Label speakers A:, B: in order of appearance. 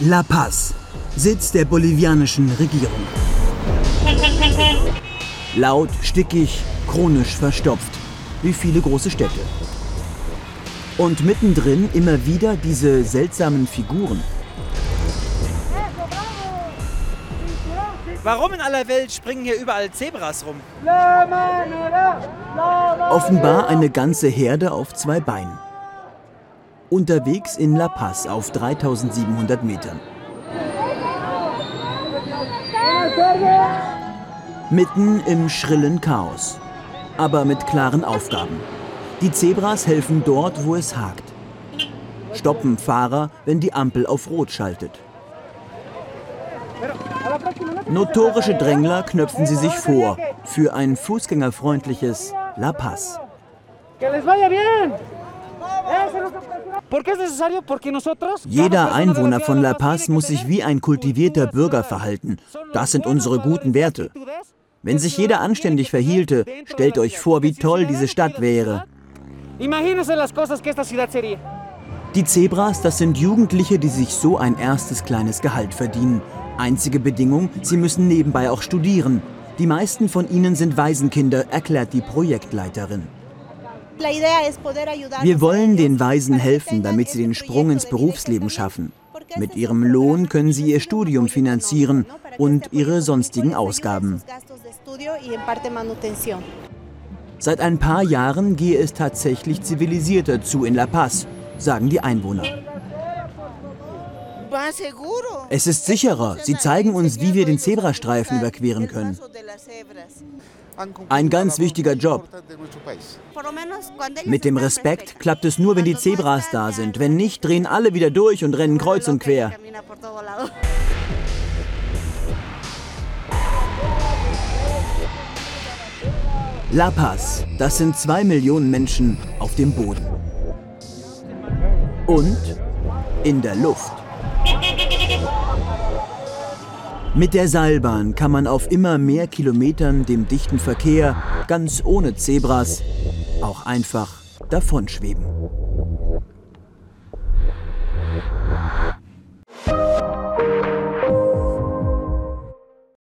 A: La Paz, Sitz der bolivianischen Regierung. Laut, stickig, chronisch verstopft, wie viele große Städte. Und mittendrin immer wieder diese seltsamen Figuren.
B: Warum in aller Welt springen hier überall Zebras rum?
A: Offenbar eine ganze Herde auf zwei Beinen. Unterwegs in La Paz auf 3700 Metern. Mitten im schrillen Chaos, aber mit klaren Aufgaben. Die Zebras helfen dort, wo es hakt. Stoppen Fahrer, wenn die Ampel auf Rot schaltet. Notorische Drängler knöpfen sie sich vor für ein fußgängerfreundliches La Paz. Jeder Einwohner von La Paz muss sich wie ein kultivierter Bürger verhalten. Das sind unsere guten Werte. Wenn sich jeder anständig verhielte, stellt euch vor, wie toll diese Stadt wäre. Die Zebras, das sind Jugendliche, die sich so ein erstes kleines Gehalt verdienen. Einzige Bedingung, sie müssen nebenbei auch studieren. Die meisten von ihnen sind Waisenkinder, erklärt die Projektleiterin. Wir wollen den Waisen helfen, damit sie den Sprung ins Berufsleben schaffen. Mit ihrem Lohn können sie ihr Studium finanzieren und ihre sonstigen Ausgaben. Seit ein paar Jahren gehe es tatsächlich zivilisierter zu in La Paz, sagen die Einwohner. Es ist sicherer. Sie zeigen uns, wie wir den Zebrastreifen überqueren können. Ein ganz wichtiger Job. Mit dem Respekt klappt es nur, wenn die Zebras da sind. Wenn nicht, drehen alle wieder durch und rennen kreuz und quer. La Paz, das sind zwei Millionen Menschen auf dem Boden. Und in der Luft. Mit der Seilbahn kann man auf immer mehr Kilometern dem dichten Verkehr, ganz ohne Zebras, auch einfach davonschweben.